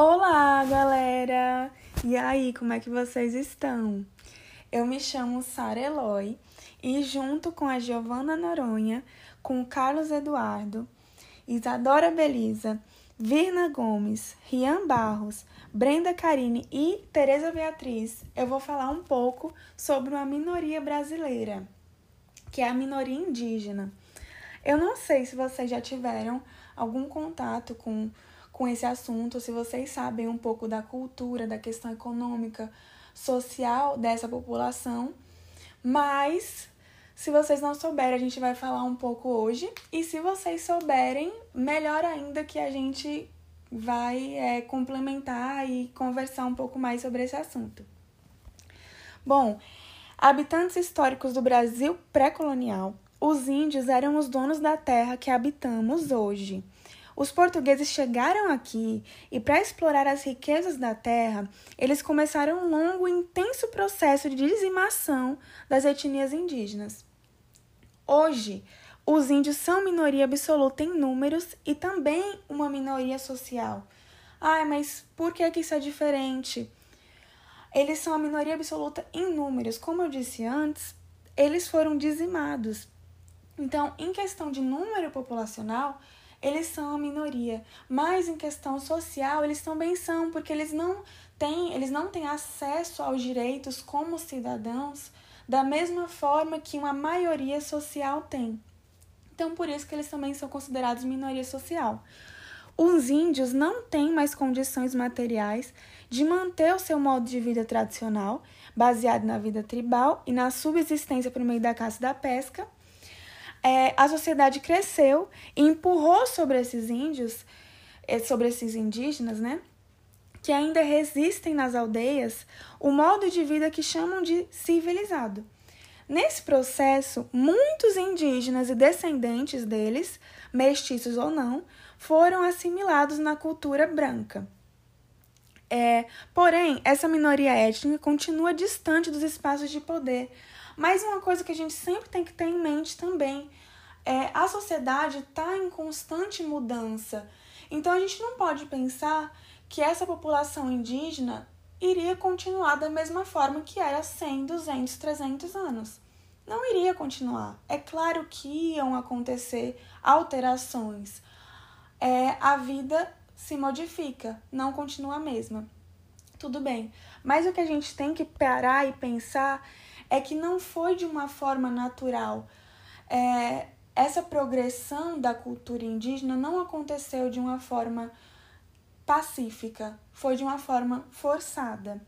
Olá, galera! E aí, como é que vocês estão? Eu me chamo Sara Eloy e junto com a Giovana Noronha, com Carlos Eduardo, Isadora Belisa, Virna Gomes, Rian Barros, Brenda Carine e Tereza Beatriz, eu vou falar um pouco sobre uma minoria brasileira, que é a minoria indígena. Eu não sei se vocês já tiveram algum contato com com esse assunto, se vocês sabem um pouco da cultura, da questão econômica, social dessa população. Mas se vocês não souberem, a gente vai falar um pouco hoje. E se vocês souberem, melhor ainda que a gente vai é, complementar e conversar um pouco mais sobre esse assunto. Bom, habitantes históricos do Brasil pré-colonial, os índios eram os donos da terra que habitamos hoje. Os portugueses chegaram aqui e, para explorar as riquezas da terra, eles começaram um longo e intenso processo de dizimação das etnias indígenas. Hoje, os índios são minoria absoluta em números e também uma minoria social. Ai, mas por que, que isso é diferente? Eles são a minoria absoluta em números. Como eu disse antes, eles foram dizimados. Então, em questão de número populacional, eles são a minoria. Mas em questão social, eles também são, porque eles não têm, eles não têm acesso aos direitos como cidadãos da mesma forma que uma maioria social tem. Então, por isso que eles também são considerados minoria social. Os índios não têm mais condições materiais de manter o seu modo de vida tradicional, baseado na vida tribal e na subsistência por meio da caça e da pesca, é, a sociedade cresceu e empurrou sobre esses índios, é, sobre esses indígenas, né? Que ainda resistem nas aldeias o modo de vida que chamam de civilizado. Nesse processo, muitos indígenas e descendentes deles, mestiços ou não, foram assimilados na cultura branca. É, porém, essa minoria étnica continua distante dos espaços de poder, mas uma coisa que a gente sempre tem que ter em mente também é a sociedade está em constante mudança. Então a gente não pode pensar que essa população indígena iria continuar da mesma forma que era 100, 200, 300 anos. Não iria continuar. É claro que iam acontecer alterações. É, a vida se modifica, não continua a mesma. Tudo bem. Mas o que a gente tem que parar e pensar é que não foi de uma forma natural. É, essa progressão da cultura indígena não aconteceu de uma forma pacífica, foi de uma forma forçada.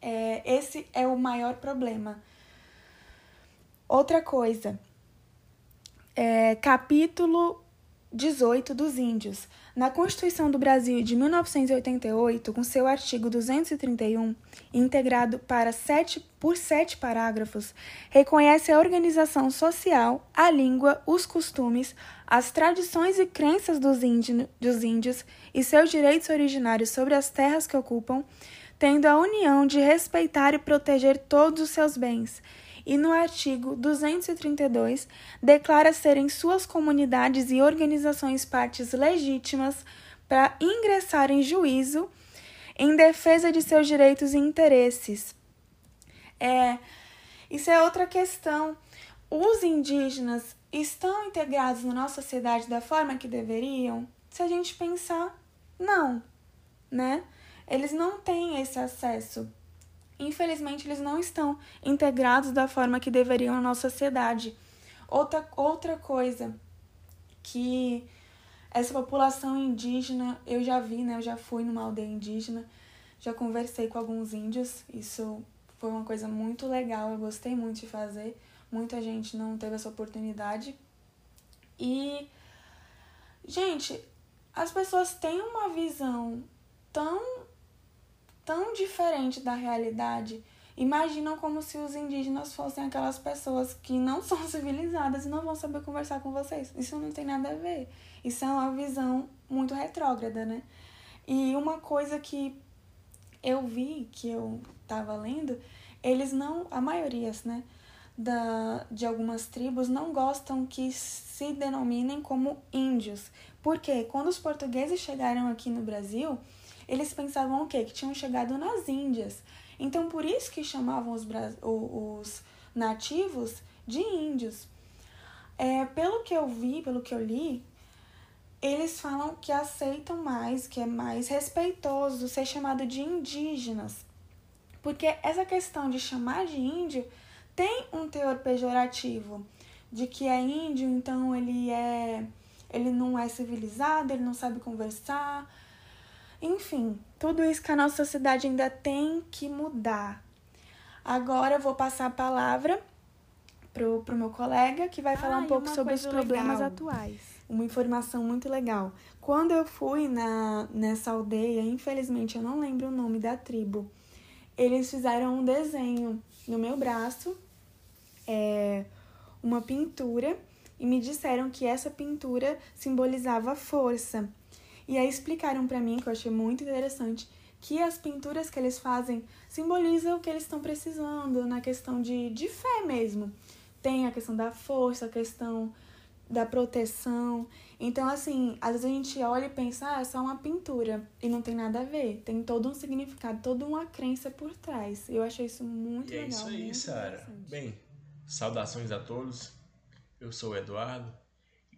É, esse é o maior problema. Outra coisa, é, capítulo 18 dos Índios. Na Constituição do Brasil de 1988, com seu artigo 231, integrado para sete, por sete parágrafos, reconhece a organização social, a língua, os costumes, as tradições e crenças dos, índio, dos índios e seus direitos originários sobre as terras que ocupam, tendo a união de respeitar e proteger todos os seus bens e no artigo 232 declara serem suas comunidades e organizações partes legítimas para ingressar em juízo em defesa de seus direitos e interesses. É, isso é outra questão. Os indígenas estão integrados na nossa sociedade da forma que deveriam? Se a gente pensar, não, né? Eles não têm esse acesso infelizmente eles não estão integrados da forma que deveriam na nossa sociedade. Outra, outra coisa que essa população indígena, eu já vi, né? Eu já fui numa aldeia indígena, já conversei com alguns índios, isso foi uma coisa muito legal, eu gostei muito de fazer. Muita gente não teve essa oportunidade. E, gente, as pessoas têm uma visão tão tão diferente da realidade, imaginam como se os indígenas fossem aquelas pessoas que não são civilizadas e não vão saber conversar com vocês. Isso não tem nada a ver. Isso é uma visão muito retrógrada, né? E uma coisa que eu vi, que eu tava lendo, eles não, a maioria, né, da, de algumas tribos não gostam que se denominem como índios. Porque quando os portugueses chegaram aqui no Brasil, eles pensavam o quê? Que tinham chegado nas Índias. Então, por isso que chamavam os, os nativos de índios. É, pelo que eu vi, pelo que eu li, eles falam que aceitam mais, que é mais respeitoso ser chamado de indígenas. Porque essa questão de chamar de índio tem um teor pejorativo, de que é índio, então ele é ele não é civilizado, ele não sabe conversar. Enfim, tudo isso que a nossa sociedade ainda tem que mudar. Agora eu vou passar a palavra pro, pro meu colega que vai ah, falar um pouco sobre os problemas legal. atuais. Uma informação muito legal. Quando eu fui na, nessa aldeia, infelizmente eu não lembro o nome da tribo, eles fizeram um desenho no meu braço, é, uma pintura e me disseram que essa pintura simbolizava força. E aí explicaram para mim, que eu achei muito interessante, que as pinturas que eles fazem simbolizam o que eles estão precisando na questão de, de fé mesmo. Tem a questão da força, a questão da proteção. Então, assim, às vezes a gente olha e pensa, ah, é só uma pintura. E não tem nada a ver. Tem todo um significado, toda uma crença por trás. Eu achei isso muito e legal. É isso aí, Sara. Bem, saudações a todos. Eu sou o Eduardo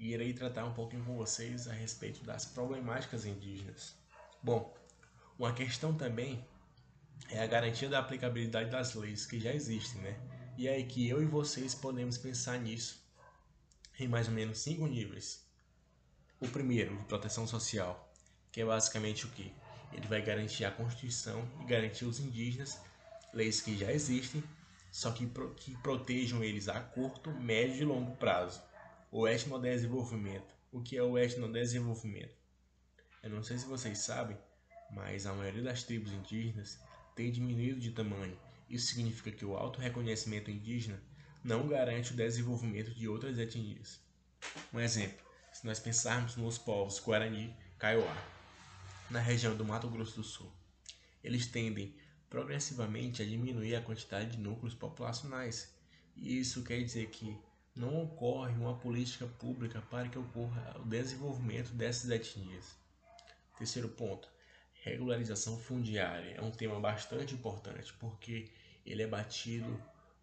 e irei tratar um pouquinho com vocês a respeito das problemáticas indígenas. Bom, uma questão também é a garantia da aplicabilidade das leis que já existem, né? E é aí que eu e vocês podemos pensar nisso em mais ou menos cinco níveis. O primeiro, de proteção social, que é basicamente o que? Ele vai garantir a Constituição e garantir os indígenas, leis que já existem só que, que protejam eles a curto, médio e longo prazo. O etnodesenvolvimento. O que é o etnodesenvolvimento? Eu não sei se vocês sabem, mas a maioria das tribos indígenas tem diminuído de tamanho. Isso significa que o auto reconhecimento indígena não garante o desenvolvimento de outras etnias. Um exemplo, se nós pensarmos nos povos Guarani Kaiowá, na região do Mato Grosso do Sul, eles tendem progressivamente a diminuir a quantidade de núcleos populacionais. E isso quer dizer que não ocorre uma política pública para que ocorra o desenvolvimento dessas etnias. Terceiro ponto, regularização fundiária é um tema bastante importante porque ele é batido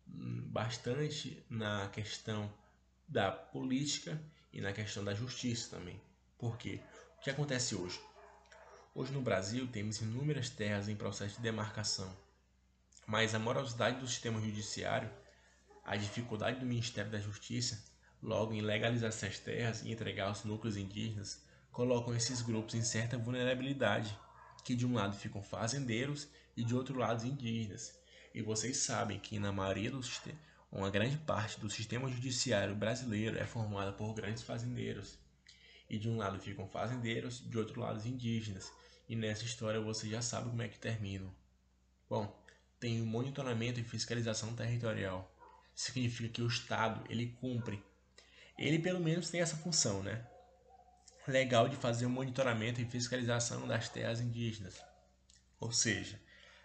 hum, bastante na questão da política e na questão da justiça também. Porque o que acontece hoje? Hoje no Brasil temos inúmeras terras em processo de demarcação, mas a morosidade do sistema judiciário, a dificuldade do Ministério da Justiça, logo em legalizar essas terras e entregar aos núcleos indígenas, colocam esses grupos em certa vulnerabilidade, que de um lado ficam fazendeiros e de outro lado indígenas. E vocês sabem que na maioria dos uma grande parte do sistema judiciário brasileiro é formada por grandes fazendeiros. E de um lado ficam fazendeiros, de outro lado indígenas. E nessa história você já sabe como é que termina. Bom, tem o monitoramento e fiscalização territorial. Significa que o Estado ele cumpre. Ele pelo menos tem essa função, né? Legal de fazer o monitoramento e fiscalização das terras indígenas. Ou seja,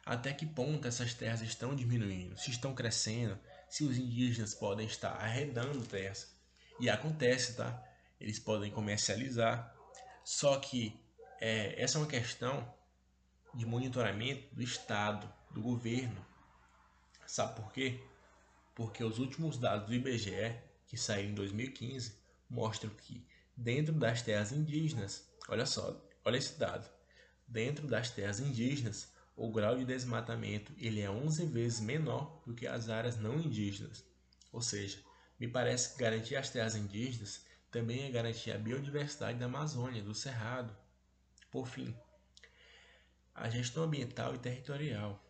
até que ponto essas terras estão diminuindo, se estão crescendo, se os indígenas podem estar arredando terras. E acontece, tá? Eles podem comercializar. Só que é, essa é uma questão de monitoramento do Estado, do governo. Sabe por quê? Porque os últimos dados do IBGE, que saíram em 2015, mostram que dentro das terras indígenas, olha só, olha esse dado, dentro das terras indígenas, o grau de desmatamento ele é 11 vezes menor do que as áreas não indígenas. Ou seja, me parece que garantir as terras indígenas também é garantir a biodiversidade da Amazônia, do Cerrado, por fim, a gestão ambiental e territorial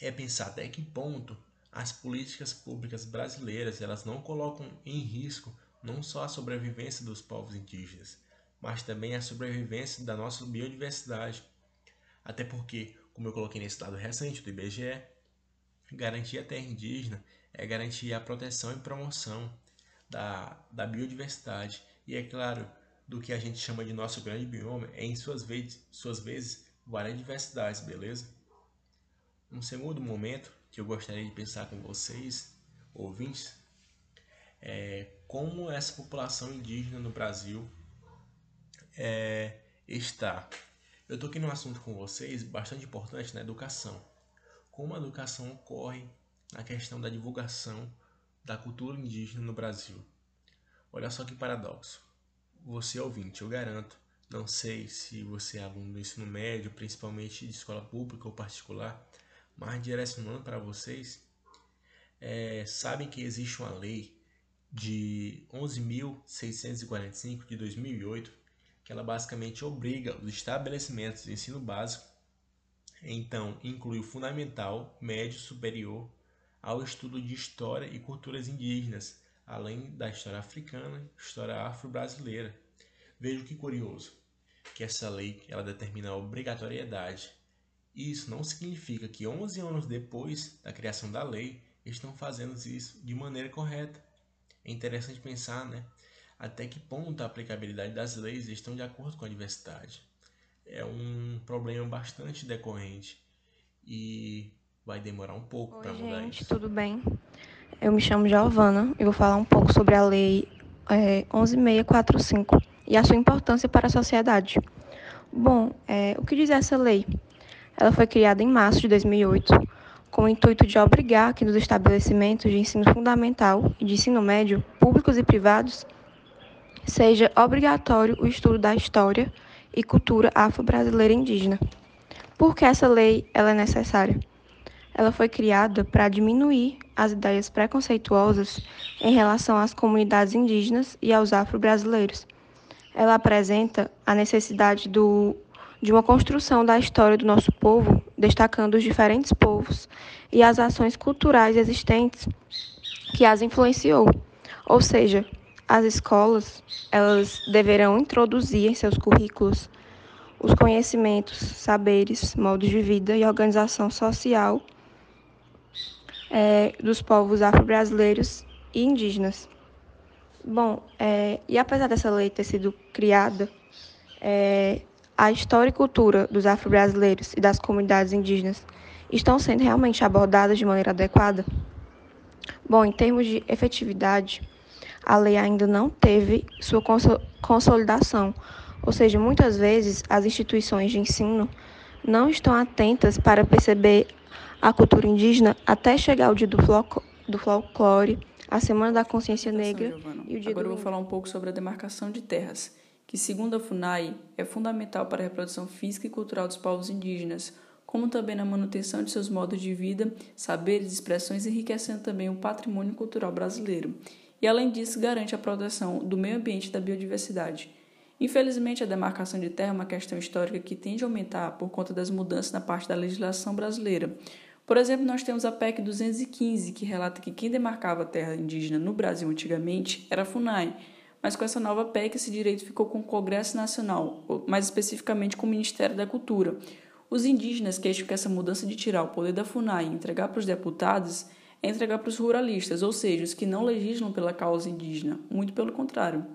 é pensar até que ponto as políticas públicas brasileiras elas não colocam em risco não só a sobrevivência dos povos indígenas, mas também a sobrevivência da nossa biodiversidade. Até porque, como eu coloquei nesse dado recente do IBGE, garantir a terra indígena é garantir a proteção e promoção da, da biodiversidade. E é claro, do que a gente chama de nosso grande bioma é, em suas vezes, suas vezes várias diversidades, beleza? Um segundo momento que eu gostaria de pensar com vocês, ouvintes, é como essa população indígena no Brasil é, está Eu toquei num assunto com vocês bastante importante na educação. Como a educação ocorre na questão da divulgação da cultura indígena no Brasil. Olha só que paradoxo. Você ouvinte, eu garanto, não sei se você é aluno do ensino médio, principalmente de escola pública ou particular, mas direcionando para vocês, é, sabem que existe uma lei de 11.645 de 2008 que ela basicamente obriga os estabelecimentos de ensino básico, então inclui o fundamental, médio, superior, ao estudo de história e culturas indígenas, além da história africana história afro-brasileira. Veja que curioso, que essa lei ela determina a obrigatoriedade. Isso não significa que 11 anos depois da criação da lei, estão fazendo isso de maneira correta. É interessante pensar, né? Até que ponto a aplicabilidade das leis estão de acordo com a diversidade. É um problema bastante decorrente e vai demorar um pouco para mudar gente, isso. tudo bem? Eu me chamo Giovana e vou falar um pouco sobre a Lei é, 11645 e a sua importância para a sociedade. Bom, é, o que diz essa lei? Ela foi criada em março de 2008 com o intuito de obrigar que nos estabelecimentos de ensino fundamental e de ensino médio, públicos e privados, seja obrigatório o estudo da história e cultura afro-brasileira indígena. Por que essa lei ela é necessária? Ela foi criada para diminuir as ideias preconceituosas em relação às comunidades indígenas e aos afro-brasileiros. Ela apresenta a necessidade do, de uma construção da história do nosso povo, destacando os diferentes povos e as ações culturais existentes que as influenciou. Ou seja, as escolas elas deverão introduzir em seus currículos os conhecimentos, saberes, modos de vida e organização social é, dos povos afro-brasileiros e indígenas. Bom, é, e apesar dessa lei ter sido criada, é, a história e cultura dos afro-brasileiros e das comunidades indígenas estão sendo realmente abordadas de maneira adequada? Bom, em termos de efetividade, a lei ainda não teve sua consolidação, ou seja, muitas vezes as instituições de ensino não estão atentas para perceber a cultura indígena até chegar o dia do, do folclore, a Semana da Consciência Negra e o dia Agora do eu vou falar um pouco sobre a demarcação de terras, que segundo a FUNAI é fundamental para a reprodução física e cultural dos povos indígenas, como também na manutenção de seus modos de vida, saberes e expressões, enriquecendo também o patrimônio cultural brasileiro. E além disso, garante a proteção do meio ambiente e da biodiversidade. Infelizmente, a demarcação de terra é uma questão histórica que tende a aumentar por conta das mudanças na parte da legislação brasileira, por exemplo, nós temos a PEC 215, que relata que quem demarcava a terra indígena no Brasil antigamente era a FUNAI, mas com essa nova PEC esse direito ficou com o Congresso Nacional, mais especificamente com o Ministério da Cultura. Os indígenas queixam que essa mudança de tirar o poder da FUNAI e entregar para os deputados é entregar para os ruralistas, ou seja, os que não legislam pela causa indígena, muito pelo contrário.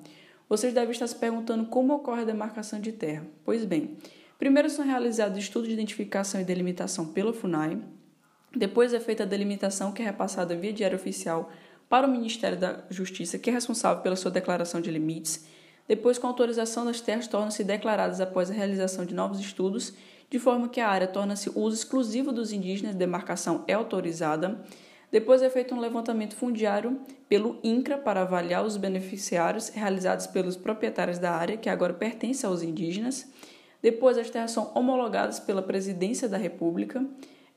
Vocês devem estar se perguntando como ocorre a demarcação de terra. Pois bem, primeiro são realizados estudos de identificação e delimitação pela FUNAI, depois é feita a delimitação que é repassada via diário oficial para o Ministério da Justiça, que é responsável pela sua declaração de limites. Depois, com autorização das terras, tornam-se declaradas após a realização de novos estudos, de forma que a área torna-se uso exclusivo dos indígenas, demarcação é autorizada. Depois é feito um levantamento fundiário pelo INCRA para avaliar os beneficiários realizados pelos proprietários da área, que agora pertence aos indígenas. Depois as terras são homologadas pela Presidência da República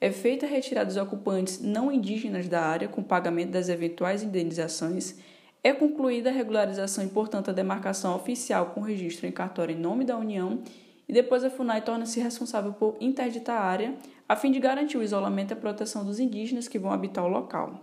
é feita a retirada dos ocupantes não indígenas da área com pagamento das eventuais indenizações, é concluída a regularização e, portanto, a demarcação oficial com registro em cartório em nome da União. E depois a FUNAI torna-se responsável por interditar a área a fim de garantir o isolamento e a proteção dos indígenas que vão habitar o local.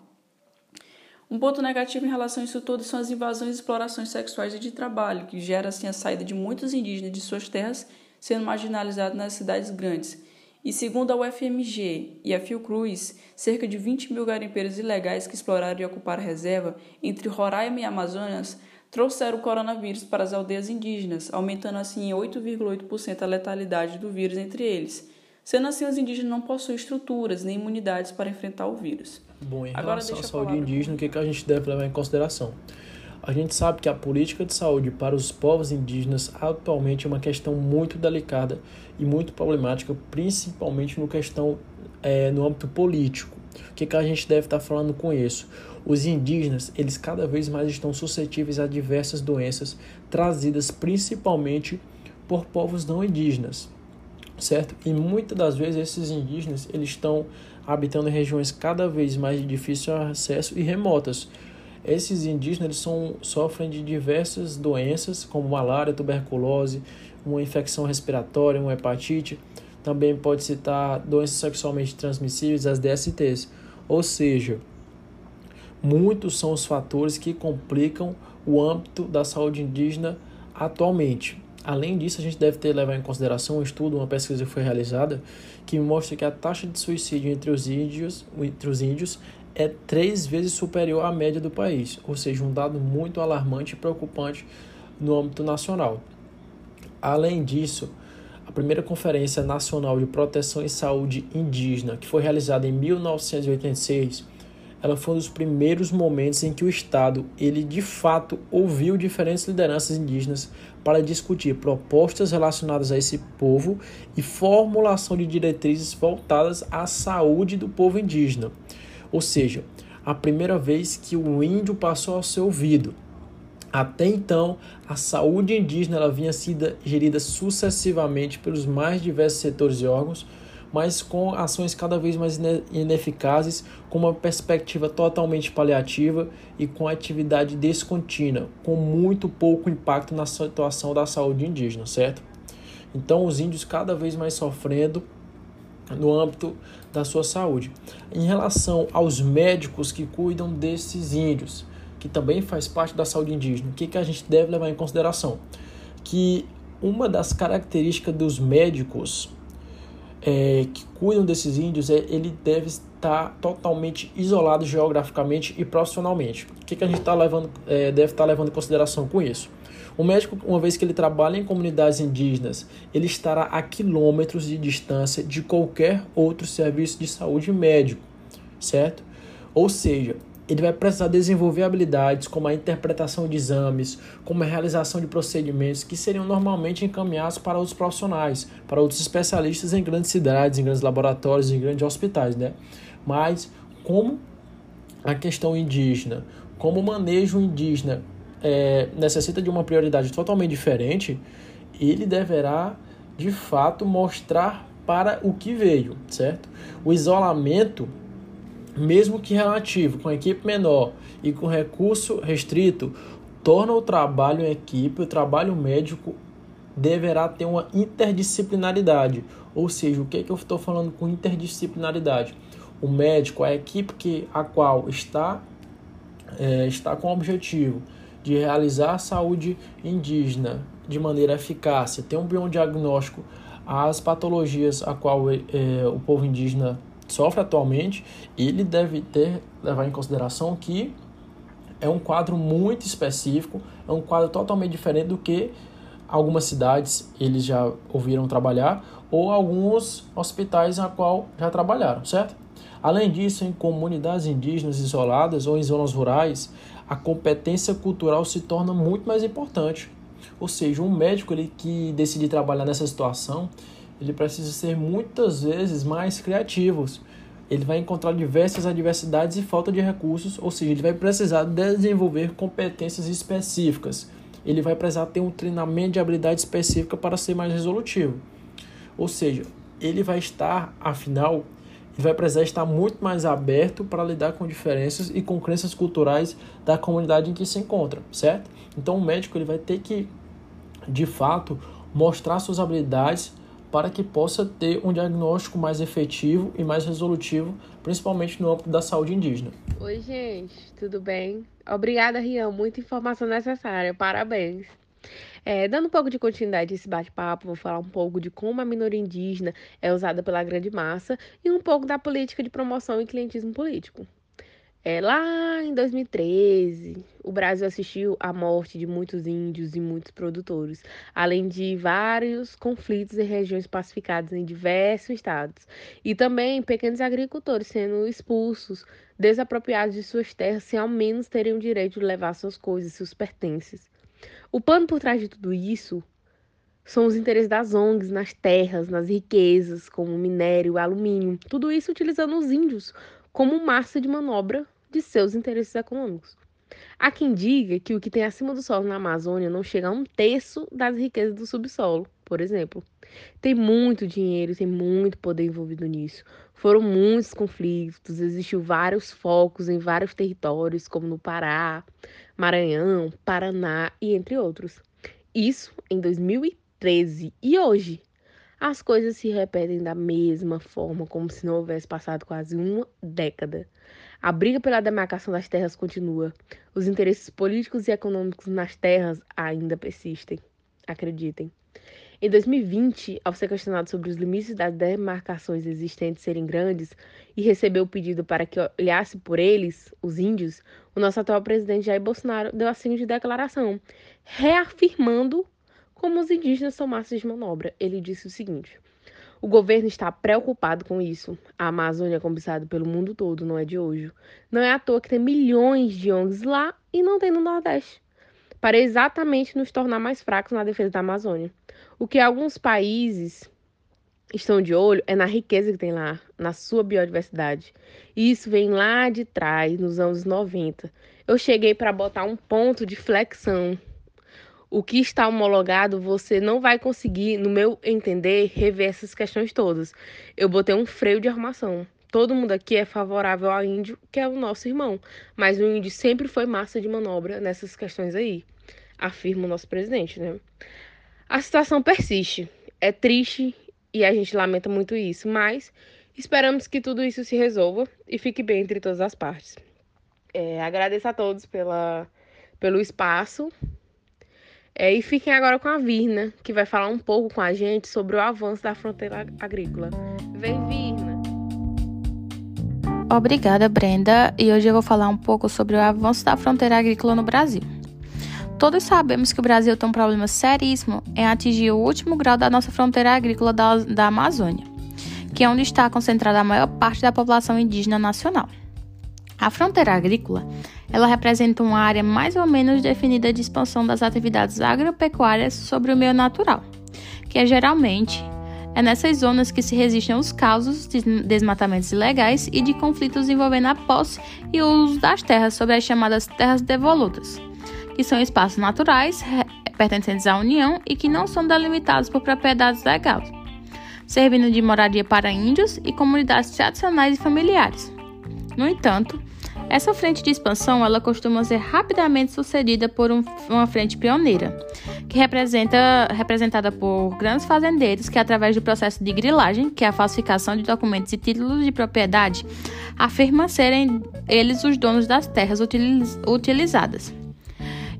Um ponto negativo em relação a isso tudo são as invasões e explorações sexuais e de trabalho, que gera assim a saída de muitos indígenas de suas terras, sendo marginalizados nas cidades grandes e segundo a UFMG e a Fiocruz, cerca de 20 mil garimpeiros ilegais que exploraram e ocuparam a reserva entre Roraima e Amazonas trouxeram o coronavírus para as aldeias indígenas, aumentando assim em 8,8% a letalidade do vírus entre eles. Sendo assim, os indígenas não possuem estruturas nem imunidades para enfrentar o vírus. Bom, em Agora, relação à saúde indígena, o que, que a gente deve levar em consideração? A gente sabe que a política de saúde para os povos indígenas atualmente é uma questão muito delicada e muito problemática, principalmente no questão é, no âmbito político. O que, que a gente deve estar falando com isso? Os indígenas, eles cada vez mais estão suscetíveis a diversas doenças trazidas principalmente por povos não indígenas, certo? E muitas das vezes esses indígenas, eles estão habitando regiões cada vez mais de difícil acesso e remotas. Esses indígenas eles são, sofrem de diversas doenças, como malária, tuberculose, uma infecção respiratória, uma hepatite. Também pode citar doenças sexualmente transmissíveis, as DSTs. Ou seja, muitos são os fatores que complicam o âmbito da saúde indígena atualmente. Além disso, a gente deve ter levar em consideração um estudo, uma pesquisa que foi realizada, que mostra que a taxa de suicídio entre os índios, entre os índios é três vezes superior à média do país, ou seja, um dado muito alarmante e preocupante no âmbito nacional. Além disso, a primeira Conferência Nacional de Proteção e Saúde Indígena, que foi realizada em 1986, ela foi um dos primeiros momentos em que o Estado, ele de fato ouviu diferentes lideranças indígenas para discutir propostas relacionadas a esse povo e formulação de diretrizes voltadas à saúde do povo indígena. Ou seja, a primeira vez que o índio passou a ser ouvido. Até então, a saúde indígena ela vinha sendo gerida sucessivamente pelos mais diversos setores e órgãos, mas com ações cada vez mais ineficazes, com uma perspectiva totalmente paliativa e com atividade descontínua, com muito pouco impacto na situação da saúde indígena, certo? Então, os índios cada vez mais sofrendo no âmbito da sua saúde. Em relação aos médicos que cuidam desses índios, que também faz parte da saúde indígena, o que, que a gente deve levar em consideração? Que uma das características dos médicos é, que cuidam desses índios, é, ele deve estar totalmente isolado geograficamente e profissionalmente. O que, que a gente tá levando, é, deve estar levando em consideração com isso? O médico, uma vez que ele trabalha em comunidades indígenas, ele estará a quilômetros de distância de qualquer outro serviço de saúde médico, certo? Ou seja, ele vai precisar desenvolver habilidades como a interpretação de exames, como a realização de procedimentos que seriam normalmente encaminhados para outros profissionais, para outros especialistas em grandes cidades, em grandes laboratórios, em grandes hospitais, né? Mas como a questão indígena, como o manejo indígena é, necessita de uma prioridade totalmente diferente, ele deverá de fato mostrar para o que veio, certo? O isolamento mesmo que relativo, com equipe menor e com recurso restrito, torna o trabalho em equipe, o trabalho médico deverá ter uma interdisciplinaridade. Ou seja, o que, é que eu estou falando com interdisciplinaridade? O médico, a equipe que, a qual está, é, está com o objetivo de realizar a saúde indígena de maneira eficaz, ter um bom diagnóstico às patologias a qual é, o povo indígena sofre atualmente, ele deve ter levar em consideração que é um quadro muito específico, é um quadro totalmente diferente do que algumas cidades eles já ouviram trabalhar ou alguns hospitais a qual já trabalharam, certo? Além disso, em comunidades indígenas isoladas ou em zonas rurais, a competência cultural se torna muito mais importante. Ou seja, um médico ele que decide trabalhar nessa situação, ele precisa ser muitas vezes mais criativos. Ele vai encontrar diversas adversidades e falta de recursos, ou seja, ele vai precisar desenvolver competências específicas. Ele vai precisar ter um treinamento de habilidade específica para ser mais resolutivo. Ou seja, ele vai estar, afinal, vai precisar estar muito mais aberto para lidar com diferenças e com crenças culturais da comunidade em que se encontra, certo? Então o médico ele vai ter que, de fato, mostrar suas habilidades para que possa ter um diagnóstico mais efetivo e mais resolutivo, principalmente no âmbito da saúde indígena. Oi, gente, tudo bem? Obrigada, Rian, muita informação necessária, parabéns. É, dando um pouco de continuidade a esse bate-papo, vou falar um pouco de como a minoria indígena é usada pela grande massa e um pouco da política de promoção e clientismo político. É, lá em 2013, o Brasil assistiu à morte de muitos índios e muitos produtores, além de vários conflitos em regiões pacificadas em diversos estados, e também pequenos agricultores sendo expulsos, desapropriados de suas terras, sem ao menos terem o direito de levar suas coisas, seus pertences. O pano por trás de tudo isso são os interesses das ONGs nas terras, nas riquezas, como minério, alumínio, tudo isso utilizando os índios como massa de manobra de seus interesses econômicos. Há quem diga que o que tem acima do solo na Amazônia não chega a um terço das riquezas do subsolo, por exemplo. Tem muito dinheiro, tem muito poder envolvido nisso. Foram muitos conflitos, existiu vários focos em vários territórios, como no Pará, Maranhão, Paraná e entre outros. Isso em 2013. E hoje? as coisas se repetem da mesma forma, como se não houvesse passado quase uma década. A briga pela demarcação das terras continua. Os interesses políticos e econômicos nas terras ainda persistem. Acreditem. Em 2020, ao ser questionado sobre os limites das demarcações existentes serem grandes e recebeu o pedido para que olhasse por eles, os índios, o nosso atual presidente Jair Bolsonaro deu a seguinte declaração, reafirmando como os indígenas são massas de manobra. Ele disse o seguinte: o governo está preocupado com isso. A Amazônia é cobiçada pelo mundo todo, não é de hoje. Não é à toa que tem milhões de ONGs lá e não tem no Nordeste. Para exatamente nos tornar mais fracos na defesa da Amazônia. O que alguns países estão de olho é na riqueza que tem lá, na sua biodiversidade. E isso vem lá de trás, nos anos 90. Eu cheguei para botar um ponto de flexão o que está homologado, você não vai conseguir, no meu entender, rever essas questões todas. Eu botei um freio de armação. Todo mundo aqui é favorável ao índio, que é o nosso irmão, mas o índio sempre foi massa de manobra nessas questões aí, afirma o nosso presidente, né? A situação persiste. É triste e a gente lamenta muito isso, mas esperamos que tudo isso se resolva e fique bem entre todas as partes. É, agradeço a todos pela, pelo espaço é, e fiquem agora com a Virna, que vai falar um pouco com a gente sobre o avanço da fronteira agrícola. Vem, Virna! Obrigada, Brenda. E hoje eu vou falar um pouco sobre o avanço da fronteira agrícola no Brasil. Todos sabemos que o Brasil tem um problema seríssimo em atingir o último grau da nossa fronteira agrícola da, da Amazônia, que é onde está concentrada a maior parte da população indígena nacional. A fronteira agrícola ela representa uma área mais ou menos definida de expansão das atividades agropecuárias sobre o meio natural, que é geralmente é nessas zonas que se resistem aos causos de desmatamentos ilegais e de conflitos envolvendo a posse e o uso das terras sobre as chamadas terras devolutas, que são espaços naturais pertencentes à União e que não são delimitados por propriedades legais, servindo de moradia para índios e comunidades tradicionais e familiares. No entanto, essa frente de expansão ela costuma ser rapidamente sucedida por um, uma frente pioneira, que representa representada por grandes fazendeiros que, através do processo de grilagem, que é a falsificação de documentos e títulos de propriedade, afirmam serem eles os donos das terras utiliz, utilizadas,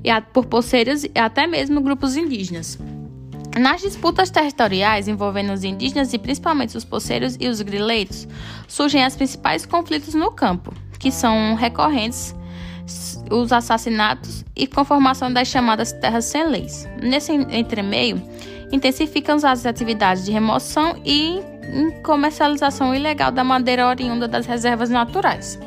e por poceiros e até mesmo grupos indígenas. Nas disputas territoriais envolvendo os indígenas e principalmente os poceiros e os grileiros, surgem os principais conflitos no campo, que são recorrentes os assassinatos e conformação das chamadas terras sem leis. Nesse entremeio, intensificam as atividades de remoção e comercialização ilegal da madeira oriunda das reservas naturais.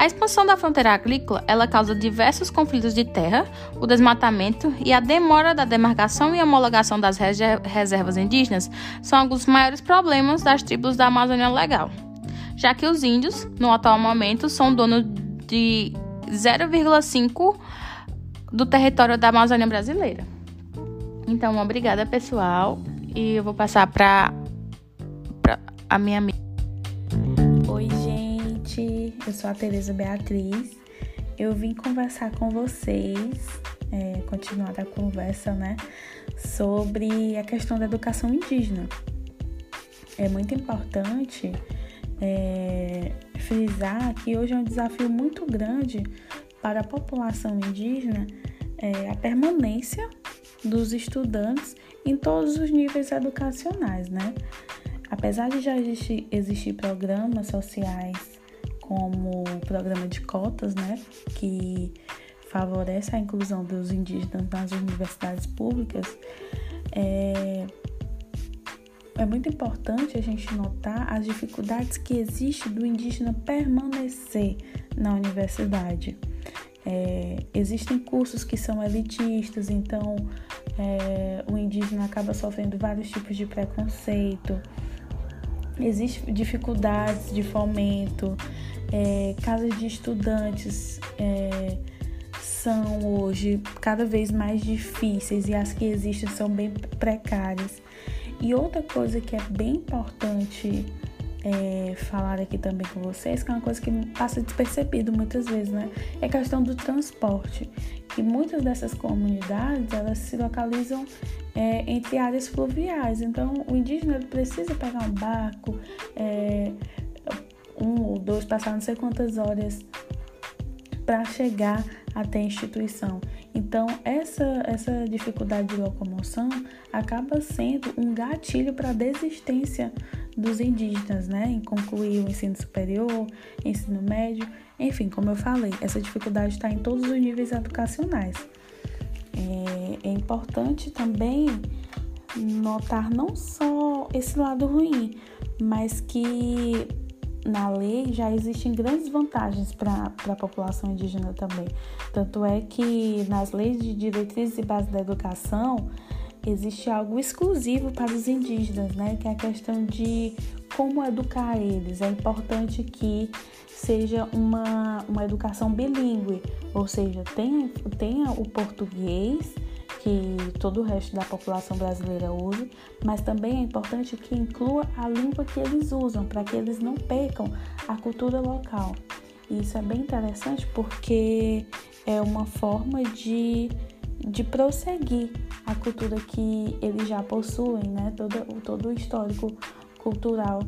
A expansão da fronteira agrícola ela causa diversos conflitos de terra, o desmatamento e a demora da demarcação e homologação das reservas indígenas são alguns dos maiores problemas das tribos da Amazônia Legal já que os índios, no atual momento, são donos de 0,5% do território da Amazônia brasileira. Então, obrigada, pessoal, e eu vou passar para a minha amiga. Gente, eu sou a Tereza Beatriz. Eu vim conversar com vocês, é, continuar a conversa, né, sobre a questão da educação indígena. É muito importante é, frisar que hoje é um desafio muito grande para a população indígena é, a permanência dos estudantes em todos os níveis educacionais, né? Apesar de já existir, existir programas sociais como o programa de cotas, né, que favorece a inclusão dos indígenas nas universidades públicas, é, é muito importante a gente notar as dificuldades que existem do indígena permanecer na universidade. É, existem cursos que são elitistas, então é, o indígena acaba sofrendo vários tipos de preconceito, existem dificuldades de fomento, é, casas de estudantes é, são hoje cada vez mais difíceis e as que existem são bem precárias. E outra coisa que é bem importante é, falar aqui também com vocês, que é uma coisa que passa despercebido muitas vezes, né? É a questão do transporte. Que muitas dessas comunidades, elas se localizam é, entre áreas fluviais. Então, o indígena precisa pegar um barco, é, um ou dois, passar não sei quantas horas para chegar até a instituição. Então, essa, essa dificuldade de locomoção acaba sendo um gatilho para a desistência dos indígenas, né, em concluir o ensino superior, ensino médio, enfim, como eu falei, essa dificuldade está em todos os níveis educacionais. É, é importante também notar não só esse lado ruim, mas que na lei já existem grandes vantagens para a população indígena também. Tanto é que nas leis de diretrizes e base da educação existe algo exclusivo para os indígenas, né? Que é a questão de como educar eles. É importante que seja uma, uma educação bilíngue, ou seja, tenha, tenha o português que todo o resto da população brasileira use, mas também é importante que inclua a língua que eles usam, para que eles não percam a cultura local. E isso é bem interessante porque é uma forma de, de prosseguir a cultura que eles já possuem, né? todo, todo o histórico cultural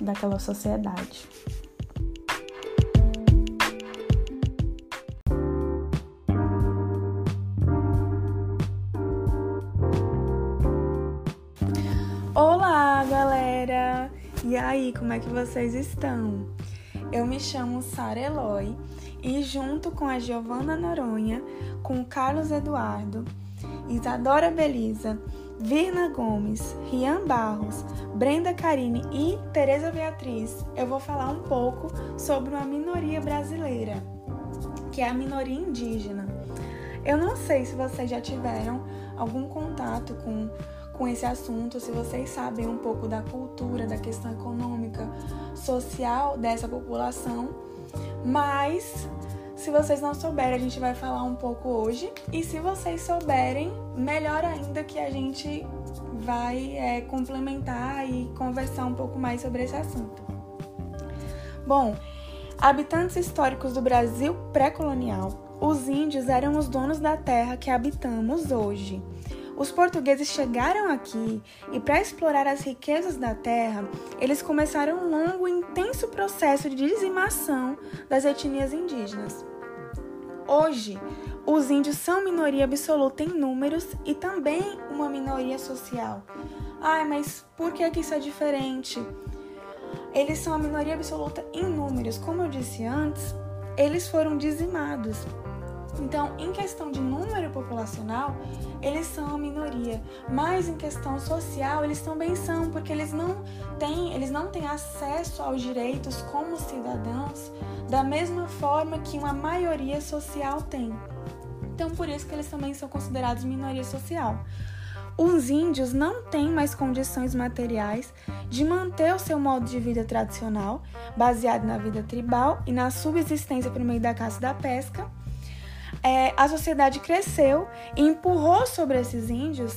daquela sociedade. E aí, como é que vocês estão? Eu me chamo Sara Eloy e junto com a Giovana Noronha, com o Carlos Eduardo, Isadora Belisa, Virna Gomes, Rian Barros, Brenda Carine e Tereza Beatriz, eu vou falar um pouco sobre uma minoria brasileira, que é a minoria indígena. Eu não sei se vocês já tiveram algum contato com com esse assunto, se vocês sabem um pouco da cultura, da questão econômica, social dessa população. Mas se vocês não souberem, a gente vai falar um pouco hoje. E se vocês souberem, melhor ainda que a gente vai é, complementar e conversar um pouco mais sobre esse assunto. Bom, habitantes históricos do Brasil pré-colonial, os índios eram os donos da terra que habitamos hoje. Os portugueses chegaram aqui e, para explorar as riquezas da terra, eles começaram um longo e intenso processo de dizimação das etnias indígenas. Hoje, os índios são minoria absoluta em números e também uma minoria social. Ai, mas por que, que isso é diferente? Eles são a minoria absoluta em números. Como eu disse antes, eles foram dizimados. Então, em questão de número populacional, eles são a minoria, mas em questão social, eles também são, porque eles não têm, eles não têm acesso aos direitos como cidadãos da mesma forma que uma maioria social tem. Então, por isso que eles também são considerados minoria social. Os índios não têm mais condições materiais de manter o seu modo de vida tradicional, baseado na vida tribal e na subsistência por meio da caça e da pesca é, a sociedade cresceu e empurrou sobre esses índios,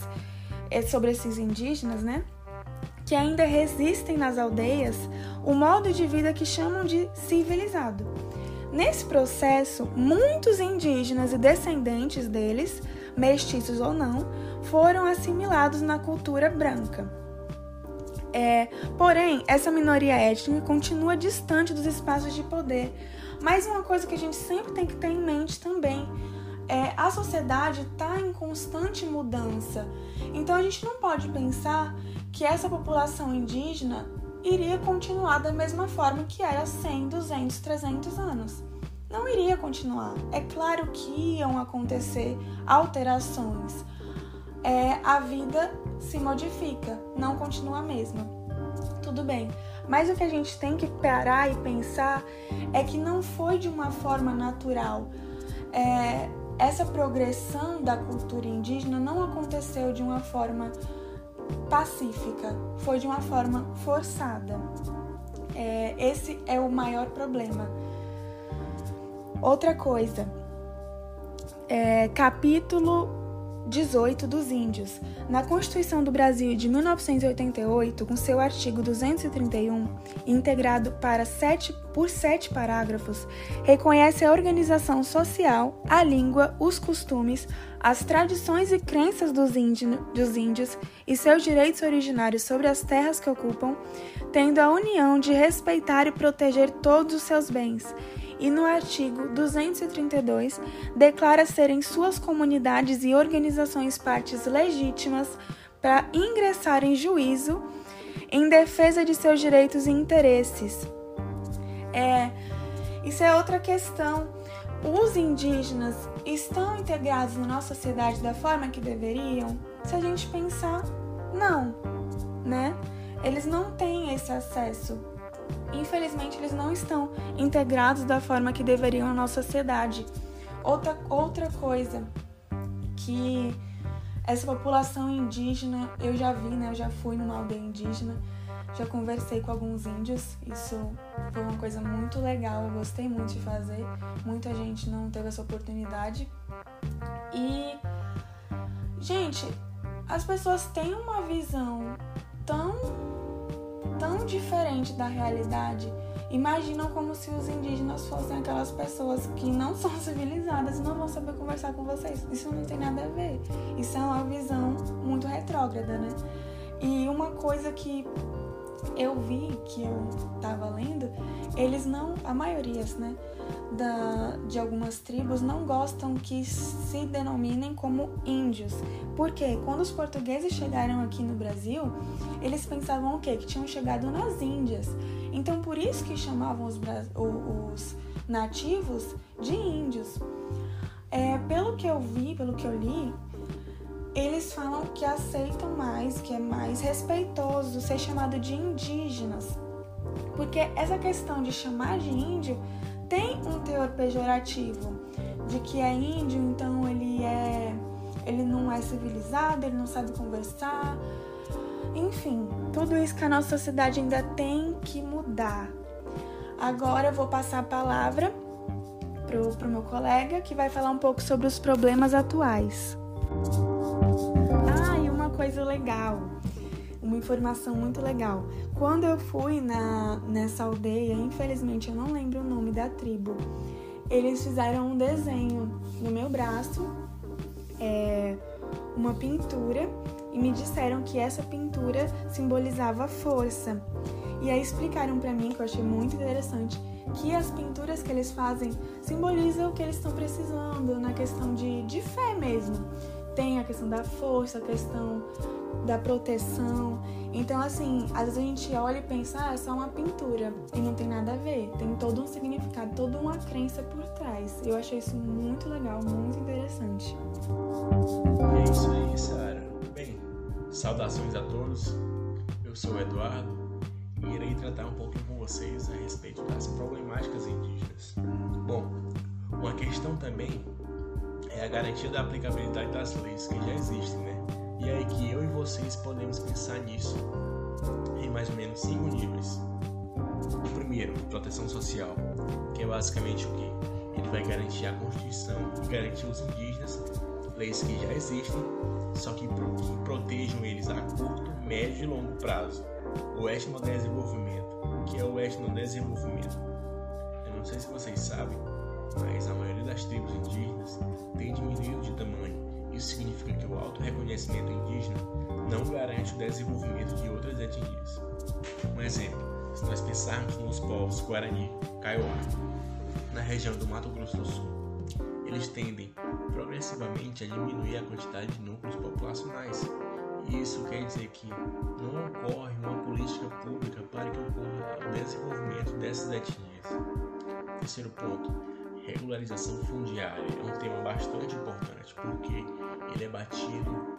é, sobre esses indígenas, né? Que ainda resistem nas aldeias o modo de vida que chamam de civilizado. Nesse processo, muitos indígenas e descendentes deles, mestiços ou não, foram assimilados na cultura branca. É, porém, essa minoria étnica continua distante dos espaços de poder, mas uma coisa que a gente sempre tem que ter em mente também é a sociedade está em constante mudança. Então a gente não pode pensar que essa população indígena iria continuar da mesma forma que era 100, 200, 300 anos. Não iria continuar. É claro que iam acontecer alterações. É, a vida se modifica, não continua a mesma. Tudo bem. Mas o que a gente tem que parar e pensar é que não foi de uma forma natural. É, essa progressão da cultura indígena não aconteceu de uma forma pacífica, foi de uma forma forçada. É, esse é o maior problema. Outra coisa, é, capítulo 18 dos Índios. Na Constituição do Brasil de 1988, com seu artigo 231, integrado para sete, por sete parágrafos, reconhece a organização social, a língua, os costumes, as tradições e crenças dos, índio, dos índios e seus direitos originários sobre as terras que ocupam, tendo a união de respeitar e proteger todos os seus bens e no artigo 232 declara serem suas comunidades e organizações partes legítimas para ingressar em juízo em defesa de seus direitos e interesses. É, isso é outra questão. Os indígenas estão integrados na nossa sociedade da forma que deveriam? Se a gente pensar, não, né? Eles não têm esse acesso infelizmente eles não estão integrados da forma que deveriam na nossa sociedade. Outra, outra coisa que essa população indígena, eu já vi, né? Eu já fui numa aldeia indígena, já conversei com alguns índios, isso foi uma coisa muito legal, eu gostei muito de fazer. Muita gente não teve essa oportunidade. E, gente, as pessoas têm uma visão tão tão diferente da realidade, imaginam como se os indígenas fossem aquelas pessoas que não são civilizadas e não vão saber conversar com vocês. Isso não tem nada a ver. Isso é uma visão muito retrógrada, né? E uma coisa que eu vi, que eu tava lendo, eles não, a maioria, né, da, de algumas tribos não gostam que se denominem como índios. Porque quando os portugueses chegaram aqui no Brasil, eles pensavam o quê? Que tinham chegado nas Índias. Então por isso que chamavam os, os nativos de índios. É, pelo que eu vi, pelo que eu li, eles falam que aceitam mais, que é mais respeitoso ser chamado de indígenas. Porque essa questão de chamar de índio tem um teor pejorativo, de que é índio, então ele é ele não é civilizado, ele não sabe conversar. Enfim, tudo isso que a nossa sociedade ainda tem que mudar. Agora eu vou passar a palavra pro, pro meu colega que vai falar um pouco sobre os problemas atuais coisa legal, uma informação muito legal. Quando eu fui na, nessa aldeia, infelizmente eu não lembro o nome da tribo, eles fizeram um desenho no meu braço, é, uma pintura, e me disseram que essa pintura simbolizava força. E aí explicaram para mim, que eu achei muito interessante, que as pinturas que eles fazem simbolizam o que eles estão precisando na questão de, de fé mesmo tem a questão da força, a questão da proteção. Então, assim, às vezes a gente olha e pensa, ah, é só uma pintura. E não tem nada a ver. Tem todo um significado, toda uma crença por trás. Eu achei isso muito legal, muito interessante. É isso aí, Sara. Bem, saudações a todos. Eu sou o Eduardo e irei tratar um pouquinho com vocês a respeito das problemáticas indígenas. Bom, uma questão também é a garantia da aplicabilidade das leis que já existem, né? E é aí que eu e vocês podemos pensar nisso em mais ou menos cinco níveis. O primeiro, proteção social, que é basicamente o que? Ele vai garantir a Constituição e garantir os indígenas, leis que já existem, só que, protejam eles a curto, médio e longo prazo. O etnodesenvolvimento, que é o etnodesenvolvimento. Eu não sei se vocês sabem, mas a maioria das tribos indígenas tem diminuído de tamanho. Isso significa que o alto reconhecimento indígena não garante o desenvolvimento de outras etnias. Um exemplo, se nós pensarmos nos povos Guarani, Kaiowá, na região do Mato Grosso do Sul, eles tendem progressivamente a diminuir a quantidade de núcleos populacionais. E isso quer dizer que não ocorre uma política pública para que desenvolvimento dessas etnias. Terceiro ponto, regularização fundiária é um tema bastante importante porque ele é batido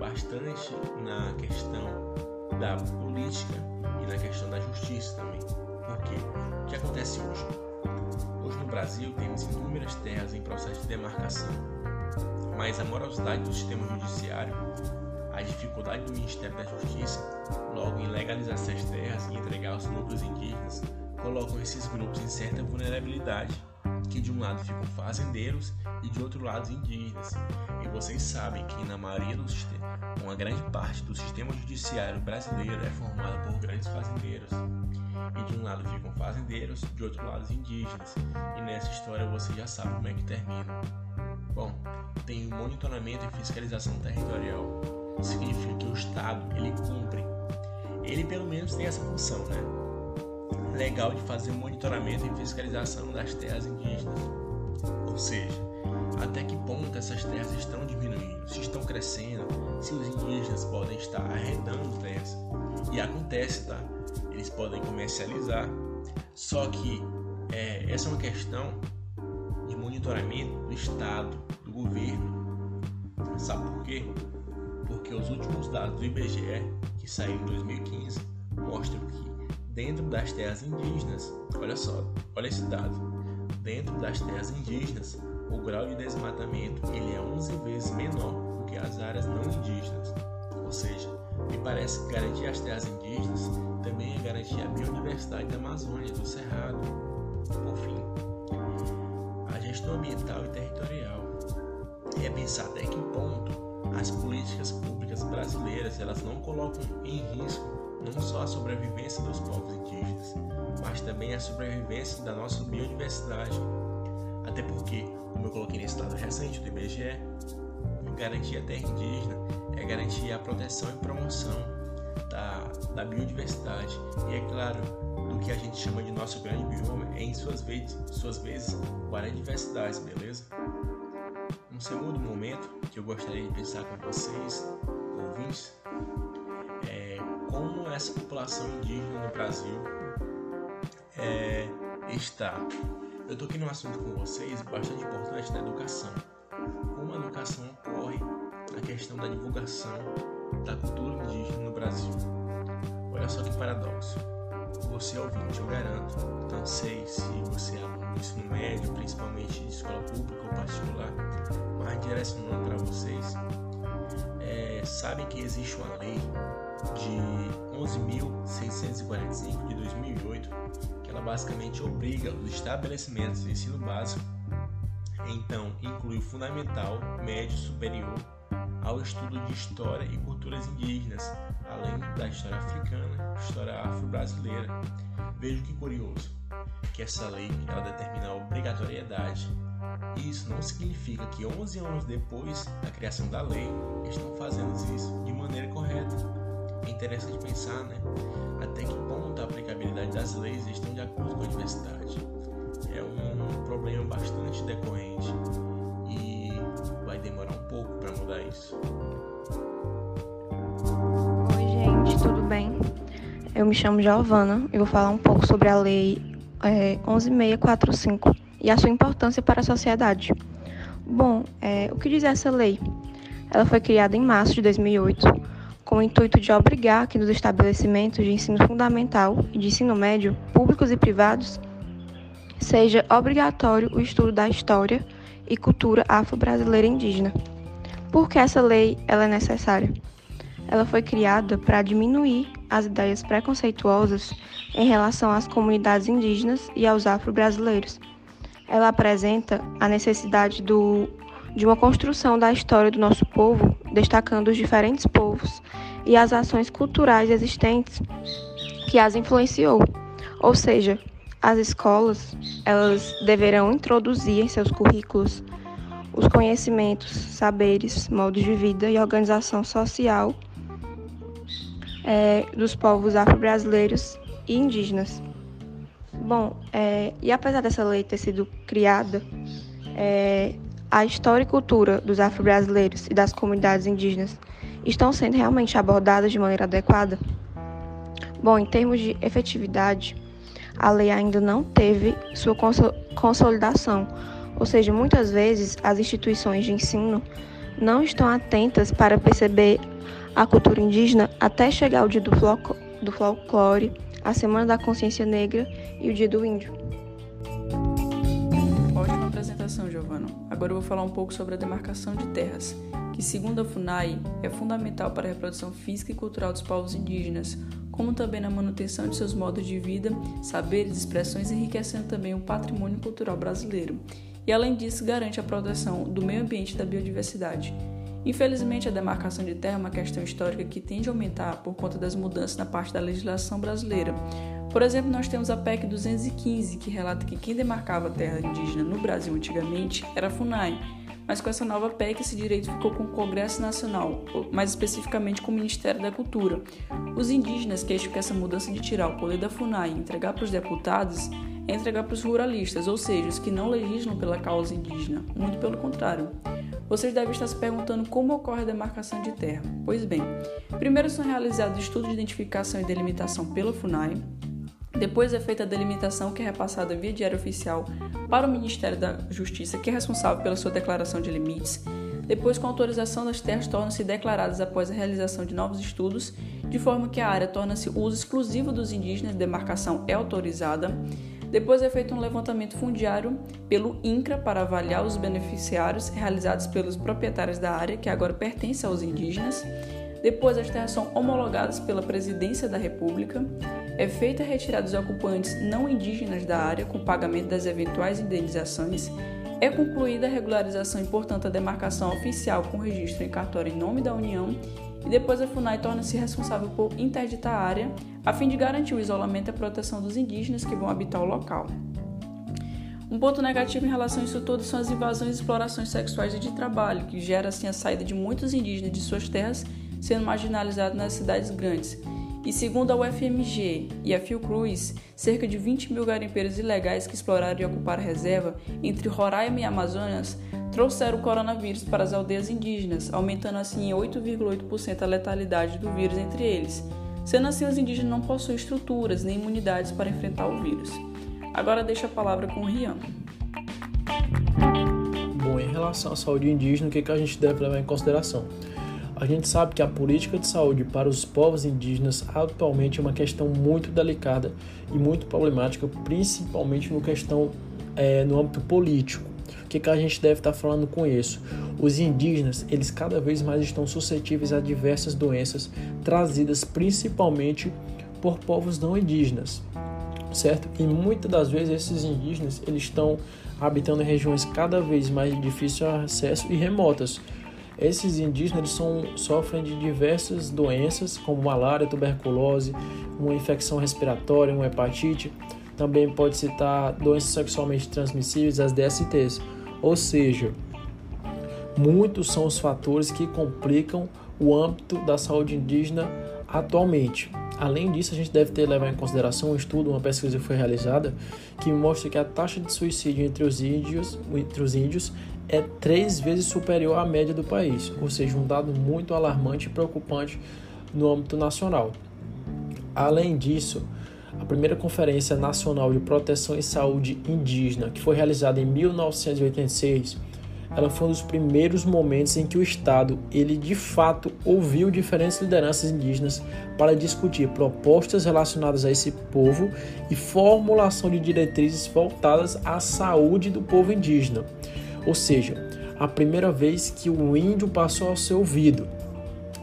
bastante na questão da política e na questão da justiça também. Porque o que acontece hoje? Hoje no Brasil temos inúmeras terras em processo de demarcação, mas a morosidade do sistema judiciário, a dificuldade do Ministério da Justiça, logo em legalizar essas terras e entregar aos núcleos indígenas, colocam esses grupos em certa vulnerabilidade, que de um lado ficam fazendeiros e de outro lado indígenas. E vocês sabem que na maioria dos uma grande parte do sistema judiciário brasileiro é formada por grandes fazendeiros. E de um lado ficam fazendeiros, de outro lado indígenas. E nessa história você já sabe como é que termina. Bom, tem o monitoramento e fiscalização territorial. Significa que o Estado ele cumpre. Ele pelo menos tem essa função, né? Legal de fazer monitoramento e fiscalização das terras indígenas. Ou seja, até que ponto essas terras estão diminuindo, se estão crescendo, se os indígenas podem estar arredando terras. E acontece, tá? Eles podem comercializar. Só que é, essa é uma questão de monitoramento do Estado, do governo. Sabe por quê? Porque os últimos dados do IBGE, que saíram em 2015, mostram que dentro das terras indígenas, olha só, olha esse dado, dentro das terras indígenas, o grau de desmatamento ele é 11 vezes menor do que as áreas não indígenas. Ou seja, me parece que garantir as terras indígenas também é garantir a biodiversidade da Amazônia, do Cerrado. Por fim, a gestão ambiental e territorial é pensar até que ponto as políticas públicas brasileiras elas não colocam em risco não só a sobrevivência dos povos indígenas, mas também a sobrevivência da nossa biodiversidade. Até porque como eu coloquei nesse dado recente do IBGE, garantir a terra indígena é garantir a proteção e promoção da, da biodiversidade e, é claro, do que a gente chama de nosso grande bioma, é em suas vezes, suas vezes várias diversidades, beleza? Um segundo momento que eu gostaria de pensar com vocês, ouvintes, como essa população indígena no Brasil é, está eu estou aqui num assunto com vocês bastante importante da educação. Como a educação ocorre na questão da divulgação da cultura indígena no Brasil. Olha só que paradoxo. Você é ouvinte, eu garanto, não sei se você é aluno do ensino médio, principalmente de escola pública ou particular, mas direcionando para vocês, é, sabem que existe uma lei de 11.645 de 2008 ela basicamente obriga os estabelecimentos de ensino básico, então inclui o fundamental, médio superior, ao estudo de história e culturas indígenas, além da história africana história afro-brasileira. Veja que curioso, que essa lei ela determina a obrigatoriedade. E isso não significa que 11 anos depois da criação da lei, estão fazendo isso de maneira correta é interessante pensar né, até que ponto a aplicabilidade das leis estão de acordo com a diversidade. É um problema bastante decorrente e vai demorar um pouco para mudar isso. Oi, gente, tudo bem? Eu me chamo Giovana e vou falar um pouco sobre a Lei é, 11645 e a sua importância para a sociedade. Bom, é, o que diz essa lei? Ela foi criada em março de 2008 com o intuito de obrigar que nos estabelecimentos de ensino fundamental e de ensino médio, públicos e privados, seja obrigatório o estudo da história e cultura afro-brasileira indígena. Por que essa lei ela é necessária? Ela foi criada para diminuir as ideias preconceituosas em relação às comunidades indígenas e aos afro-brasileiros. Ela apresenta a necessidade do de uma construção da história do nosso povo, destacando os diferentes povos e as ações culturais existentes que as influenciou. Ou seja, as escolas, elas deverão introduzir em seus currículos os conhecimentos, saberes, modos de vida e organização social é, dos povos afro-brasileiros e indígenas. Bom, é, e apesar dessa lei ter sido criada, é, a história e cultura dos afro-brasileiros e das comunidades indígenas estão sendo realmente abordadas de maneira adequada? Bom, em termos de efetividade, a lei ainda não teve sua consolidação, ou seja, muitas vezes as instituições de ensino não estão atentas para perceber a cultura indígena até chegar o dia do, do folclore, a Semana da Consciência Negra e o Dia do Índio. Ótima apresentação, Giovana. Agora eu vou falar um pouco sobre a demarcação de terras, que, segundo a FUNAI, é fundamental para a reprodução física e cultural dos povos indígenas, como também na manutenção de seus modos de vida, saberes, expressões, enriquecendo também o patrimônio cultural brasileiro. E além disso, garante a proteção do meio ambiente e da biodiversidade. Infelizmente, a demarcação de terra é uma questão histórica que tende a aumentar por conta das mudanças na parte da legislação brasileira. Por exemplo, nós temos a PEC 215, que relata que quem demarcava terra indígena no Brasil antigamente era a FUNAI, mas com essa nova PEC esse direito ficou com o Congresso Nacional, mais especificamente com o Ministério da Cultura. Os indígenas queixam que essa mudança de tirar o poder da FUNAI e entregar para os deputados é entregar para os ruralistas, ou seja, os que não legislam pela causa indígena, muito pelo contrário. Vocês devem estar se perguntando como ocorre a demarcação de terra. Pois bem, primeiro são realizados estudos de identificação e delimitação pela FUNAI, depois é feita a delimitação que é repassada via diário oficial para o Ministério da Justiça, que é responsável pela sua declaração de limites. Depois, com autorização das terras tornam-se declaradas após a realização de novos estudos, de forma que a área torna-se uso exclusivo dos indígenas, demarcação é autorizada. Depois é feito um levantamento fundiário pelo INCRA para avaliar os beneficiários realizados pelos proprietários da área, que agora pertence aos indígenas. Depois as terras são homologadas pela Presidência da República. É feita a retirada dos ocupantes não indígenas da área com pagamento das eventuais indenizações. É concluída a regularização e, portanto, a demarcação oficial com registro em cartório em nome da União e depois a FUNAI torna-se responsável por interditar a área, a fim de garantir o isolamento e a proteção dos indígenas que vão habitar o local. Um ponto negativo em relação a isso tudo são as invasões e explorações sexuais e de trabalho, que gera assim a saída de muitos indígenas de suas terras, sendo marginalizados nas cidades grandes. E segundo a UFMG e a Fiocruz, cerca de 20 mil garimpeiros ilegais que exploraram e ocuparam a reserva entre Roraima e Amazonas trouxeram o coronavírus para as aldeias indígenas, aumentando assim em 8,8% a letalidade do vírus entre eles. Sendo assim, os indígenas não possuem estruturas nem imunidades para enfrentar o vírus. Agora deixo a palavra com o Rian. Bom, em relação à saúde indígena, o que, que a gente deve levar em consideração? A gente sabe que a política de saúde para os povos indígenas atualmente é uma questão muito delicada e muito problemática, principalmente no questão é, no âmbito político. O que, que a gente deve estar falando com isso? Os indígenas, eles cada vez mais estão suscetíveis a diversas doenças trazidas principalmente por povos não indígenas, certo? E muitas das vezes esses indígenas, eles estão habitando regiões cada vez mais de difícil acesso e remotas. Esses indígenas são, sofrem de diversas doenças, como malária, tuberculose, uma infecção respiratória, uma hepatite. Também pode citar doenças sexualmente transmissíveis, as DSTs. Ou seja, muitos são os fatores que complicam o âmbito da saúde indígena atualmente. Além disso, a gente deve ter levar em consideração um estudo, uma pesquisa que foi realizada, que mostra que a taxa de suicídio entre os índios, entre os índios é três vezes superior à média do país, ou seja, um dado muito alarmante e preocupante no âmbito nacional. Além disso, a primeira Conferência Nacional de Proteção e Saúde Indígena, que foi realizada em 1986, ela foi um dos primeiros momentos em que o Estado, ele de fato ouviu diferentes lideranças indígenas para discutir propostas relacionadas a esse povo e formulação de diretrizes voltadas à saúde do povo indígena. Ou seja, a primeira vez que o índio passou a ser ouvido.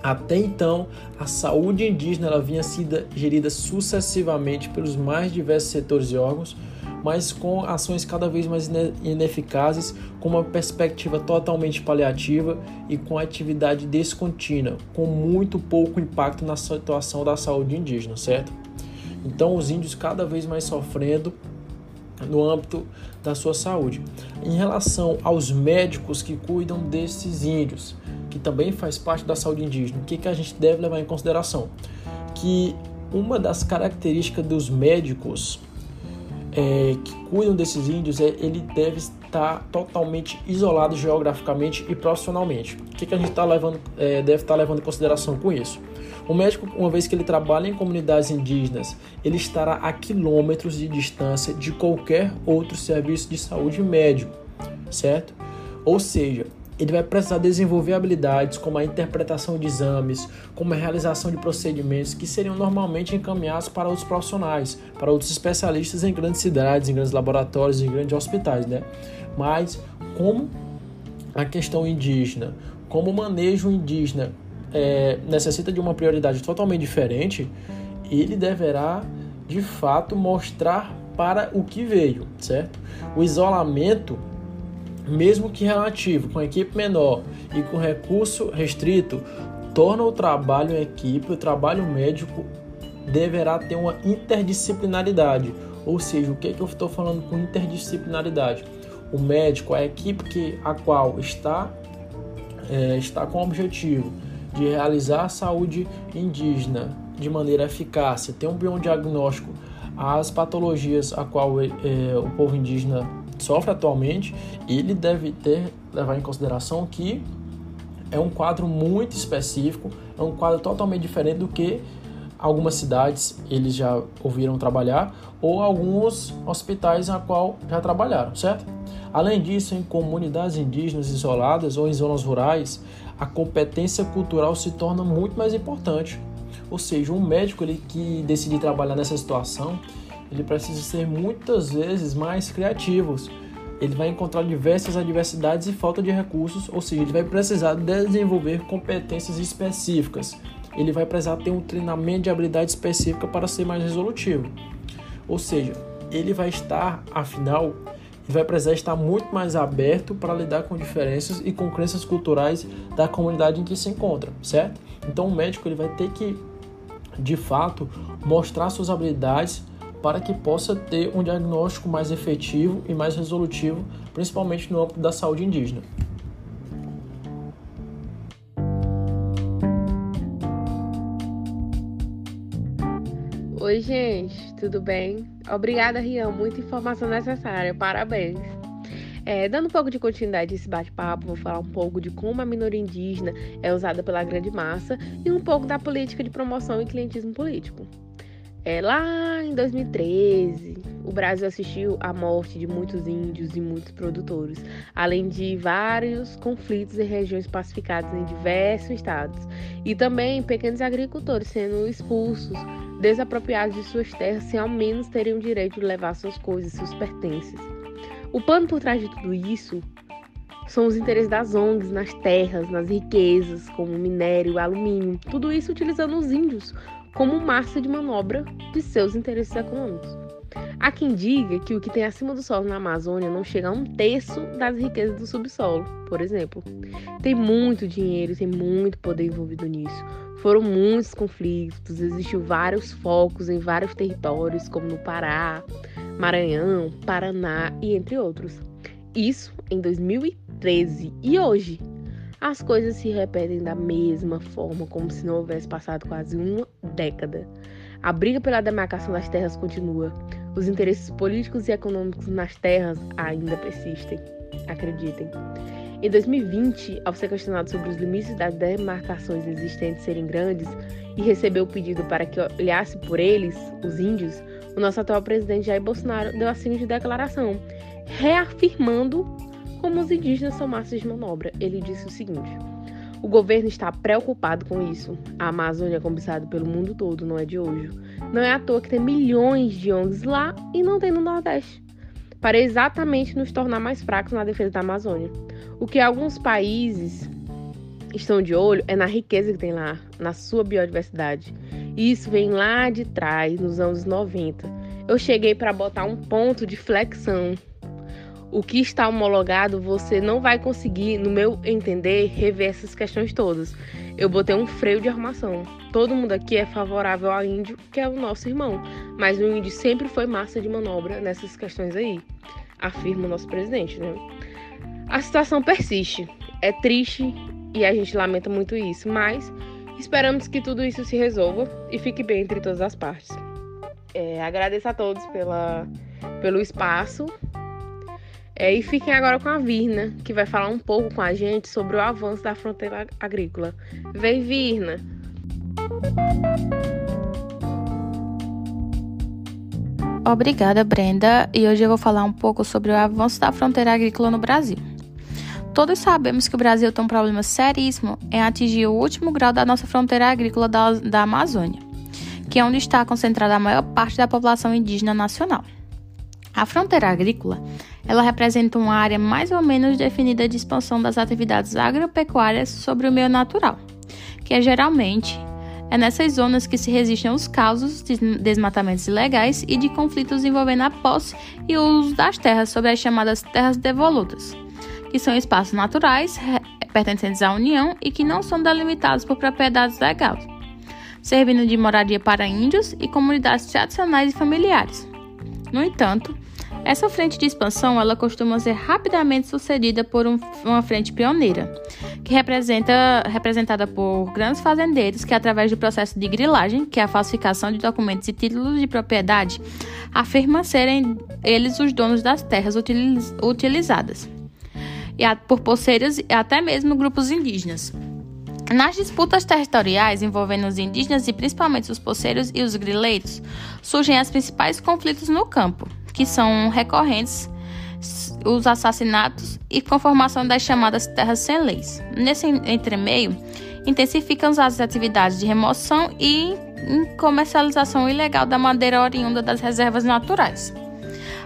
Até então, a saúde indígena ela vinha sendo gerida sucessivamente pelos mais diversos setores e órgãos, mas com ações cada vez mais ineficazes, com uma perspectiva totalmente paliativa e com atividade descontínua, com muito pouco impacto na situação da saúde indígena, certo? Então, os índios cada vez mais sofrendo no âmbito da sua saúde. Em relação aos médicos que cuidam desses índios, que também faz parte da saúde indígena, o que, que a gente deve levar em consideração? Que uma das características dos médicos é, que cuidam desses índios é ele deve está totalmente isolado geograficamente e profissionalmente. O que, que a gente tá levando, é, deve estar tá levando em consideração com isso? O médico, uma vez que ele trabalha em comunidades indígenas, ele estará a quilômetros de distância de qualquer outro serviço de saúde médico, certo? Ou seja, ele vai precisar desenvolver habilidades como a interpretação de exames, como a realização de procedimentos que seriam normalmente encaminhados para outros profissionais, para outros especialistas em grandes cidades, em grandes laboratórios, em grandes hospitais, né? Mas como a questão indígena, como o manejo indígena é, necessita de uma prioridade totalmente diferente, ele deverá de fato mostrar para o que veio, certo? O isolamento mesmo que relativo, com equipe menor e com recurso restrito, torna o trabalho em equipe, o trabalho médico deverá ter uma interdisciplinaridade. Ou seja, o que, é que eu estou falando com interdisciplinaridade? O médico, a equipe que, a qual está, é, está com o objetivo de realizar a saúde indígena de maneira eficaz, ter um bom diagnóstico às patologias a qual é, o povo indígena sofre atualmente, ele deve ter levar em consideração que é um quadro muito específico, é um quadro totalmente diferente do que algumas cidades eles já ouviram trabalhar ou alguns hospitais a qual já trabalharam, certo? Além disso, em comunidades indígenas isoladas ou em zonas rurais, a competência cultural se torna muito mais importante. Ou seja, um médico ele que decidir trabalhar nessa situação, ele precisa ser muitas vezes mais criativos. Ele vai encontrar diversas adversidades e falta de recursos, ou seja, ele vai precisar desenvolver competências específicas. Ele vai precisar ter um treinamento de habilidade específica para ser mais resolutivo. Ou seja, ele vai estar, afinal, ele vai precisar estar muito mais aberto para lidar com diferenças e com crenças culturais da comunidade em que se encontra, certo? Então o médico ele vai ter que, de fato, mostrar suas habilidades para que possa ter um diagnóstico mais efetivo e mais resolutivo, principalmente no âmbito da saúde indígena. Oi, gente, tudo bem? Obrigada, Rian, muita informação necessária, parabéns. É, dando um pouco de continuidade a esse bate-papo, vou falar um pouco de como a minoria indígena é usada pela grande massa e um pouco da política de promoção e clientismo político. É, lá em 2013, o Brasil assistiu à morte de muitos índios e muitos produtores, além de vários conflitos em regiões pacificadas em diversos estados, e também pequenos agricultores sendo expulsos, desapropriados de suas terras, sem ao menos terem o direito de levar suas coisas, seus pertences. O pano por trás de tudo isso são os interesses das ONGs nas terras, nas riquezas, como minério, alumínio, tudo isso utilizando os índios como massa de manobra de seus interesses econômicos. Há quem diga que o que tem acima do solo na Amazônia não chega a um terço das riquezas do subsolo, por exemplo. Tem muito dinheiro, tem muito poder envolvido nisso. Foram muitos conflitos, existiu vários focos em vários territórios, como no Pará, Maranhão, Paraná e entre outros. Isso em 2013. E hoje, as coisas se repetem da mesma forma, como se não houvesse passado quase uma década. A briga pela demarcação das terras continua. Os interesses políticos e econômicos nas terras ainda persistem. Acreditem. Em 2020, ao ser questionado sobre os limites das demarcações existentes serem grandes e receber o pedido para que olhasse por eles, os índios, o nosso atual presidente Jair Bolsonaro deu a seguinte declaração, reafirmando como os indígenas são massas de manobra, ele disse o seguinte: o governo está preocupado com isso. A Amazônia é cobiçada pelo mundo todo, não é de hoje. Não é à toa que tem milhões de ONGs lá e não tem no Nordeste. Para exatamente nos tornar mais fracos na defesa da Amazônia. O que alguns países estão de olho é na riqueza que tem lá, na sua biodiversidade. E isso vem lá de trás, nos anos 90. Eu cheguei para botar um ponto de flexão o que está homologado, você não vai conseguir, no meu entender, rever essas questões todas. Eu botei um freio de armação. Todo mundo aqui é favorável ao índio, que é o nosso irmão, mas o índio sempre foi massa de manobra nessas questões aí, afirma o nosso presidente, né? A situação persiste. É triste e a gente lamenta muito isso, mas esperamos que tudo isso se resolva e fique bem entre todas as partes. É, agradeço a todos pela, pelo espaço É, e fiquem agora com a Virna, que vai falar um pouco com a gente sobre o avanço da fronteira agrícola. Vem, Virna! Obrigada, Brenda. E hoje eu vou falar um pouco sobre o avanço da fronteira agrícola no Brasil. Todos sabemos que o Brasil tem um problema seríssimo em atingir o último grau da nossa fronteira agrícola da, da Amazônia, que é onde está concentrada a maior parte da população indígena nacional. A fronteira agrícola, ela representa uma área mais ou menos definida de expansão das atividades agropecuárias sobre o meio natural, que é geralmente é nessas zonas que se resistem aos causos de desmatamentos ilegais e de conflitos envolvendo a posse e o uso das terras sobre as chamadas terras devolutas, que são espaços naturais pertencentes à União e que não são delimitados por propriedades legais, servindo de moradia para índios e comunidades tradicionais e familiares. No entanto, essa frente de expansão ela costuma ser rapidamente sucedida por um, uma frente pioneira, que representa representada por grandes fazendeiros que, através do processo de grilagem, que é a falsificação de documentos e títulos de propriedade, afirmam serem eles os donos das terras utiliz, utilizadas, e a, por poceiros e até mesmo grupos indígenas. Nas disputas territoriais envolvendo os indígenas e principalmente os poceiros e os grileiros, surgem os principais conflitos no campo que são recorrentes os assassinatos e conformação das chamadas terras sem leis. Nesse entremeio, intensificam as atividades de remoção e comercialização ilegal da madeira oriunda das reservas naturais.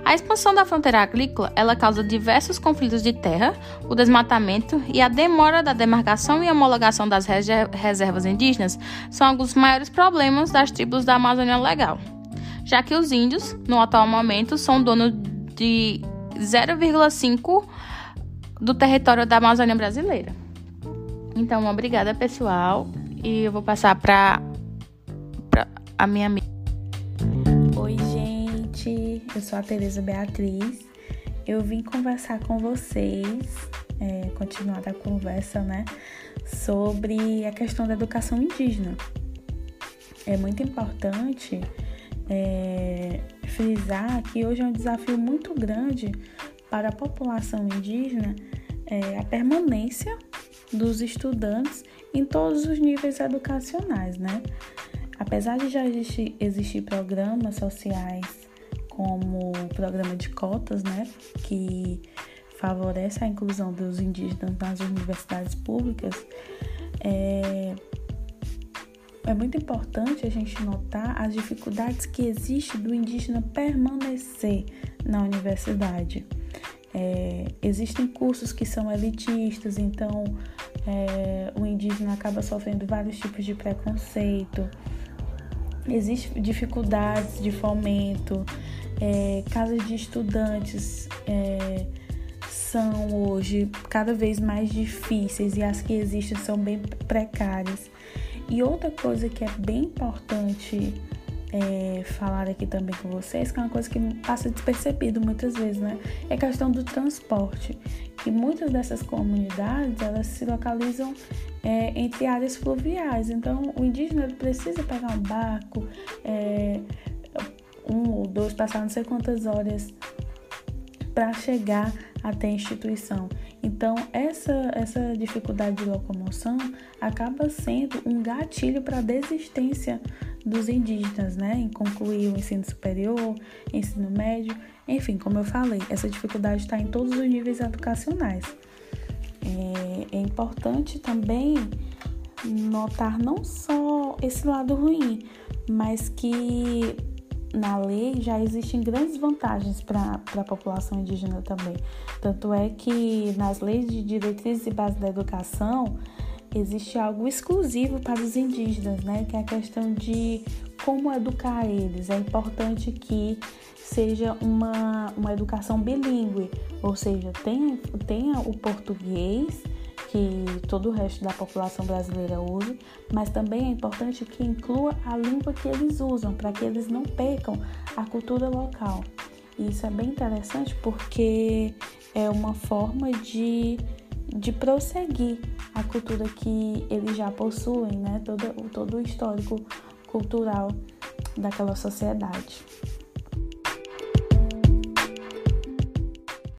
A expansão da fronteira agrícola ela causa diversos conflitos de terra, o desmatamento e a demora da demarcação e homologação das reservas indígenas são alguns dos maiores problemas das tribos da Amazônia Legal já que os índios, no atual momento, são donos de 0,5% do território da Amazônia brasileira. Então, obrigada, pessoal, e eu vou passar para a minha amiga. Oi, gente, eu sou a Tereza Beatriz. Eu vim conversar com vocês, é, continuar a conversa, né, sobre a questão da educação indígena. É muito importante é, frisar que hoje é um desafio muito grande para a população indígena é, a permanência dos estudantes em todos os níveis educacionais, né? Apesar de já existir, existir programas sociais como o programa de cotas, né, que favorece a inclusão dos indígenas nas universidades públicas, é, é muito importante a gente notar as dificuldades que existem do indígena permanecer na universidade. É, existem cursos que são elitistas, então é, o indígena acaba sofrendo vários tipos de preconceito, existem dificuldades de fomento, é, casas de estudantes é, são hoje cada vez mais difíceis e as que existem são bem precárias. E outra coisa que é bem importante é, falar aqui também com vocês, que é uma coisa que passa despercebido muitas vezes, né? É a questão do transporte. Que muitas dessas comunidades, elas se localizam é, entre áreas fluviais. Então, o indígena precisa pegar um barco, é, um ou dois, passar não sei quantas horas para chegar até a instituição. Então, essa, essa dificuldade de locomoção acaba sendo um gatilho para a desistência dos indígenas, né, em concluir o ensino superior, ensino médio, enfim, como eu falei, essa dificuldade está em todos os níveis educacionais. É, é importante também notar não só esse lado ruim, mas que na lei já existem grandes vantagens para a população indígena também. Tanto é que nas leis de diretrizes e base da educação existe algo exclusivo para os indígenas, né? Que é a questão de como educar eles. É importante que seja uma, uma educação bilíngue, ou seja, tenha, tenha o português que todo o resto da população brasileira use, mas também é importante que inclua a língua que eles usam, para que eles não percam a cultura local. E isso é bem interessante porque é uma forma de, de prosseguir a cultura que eles já possuem, né? todo, todo o histórico cultural daquela sociedade.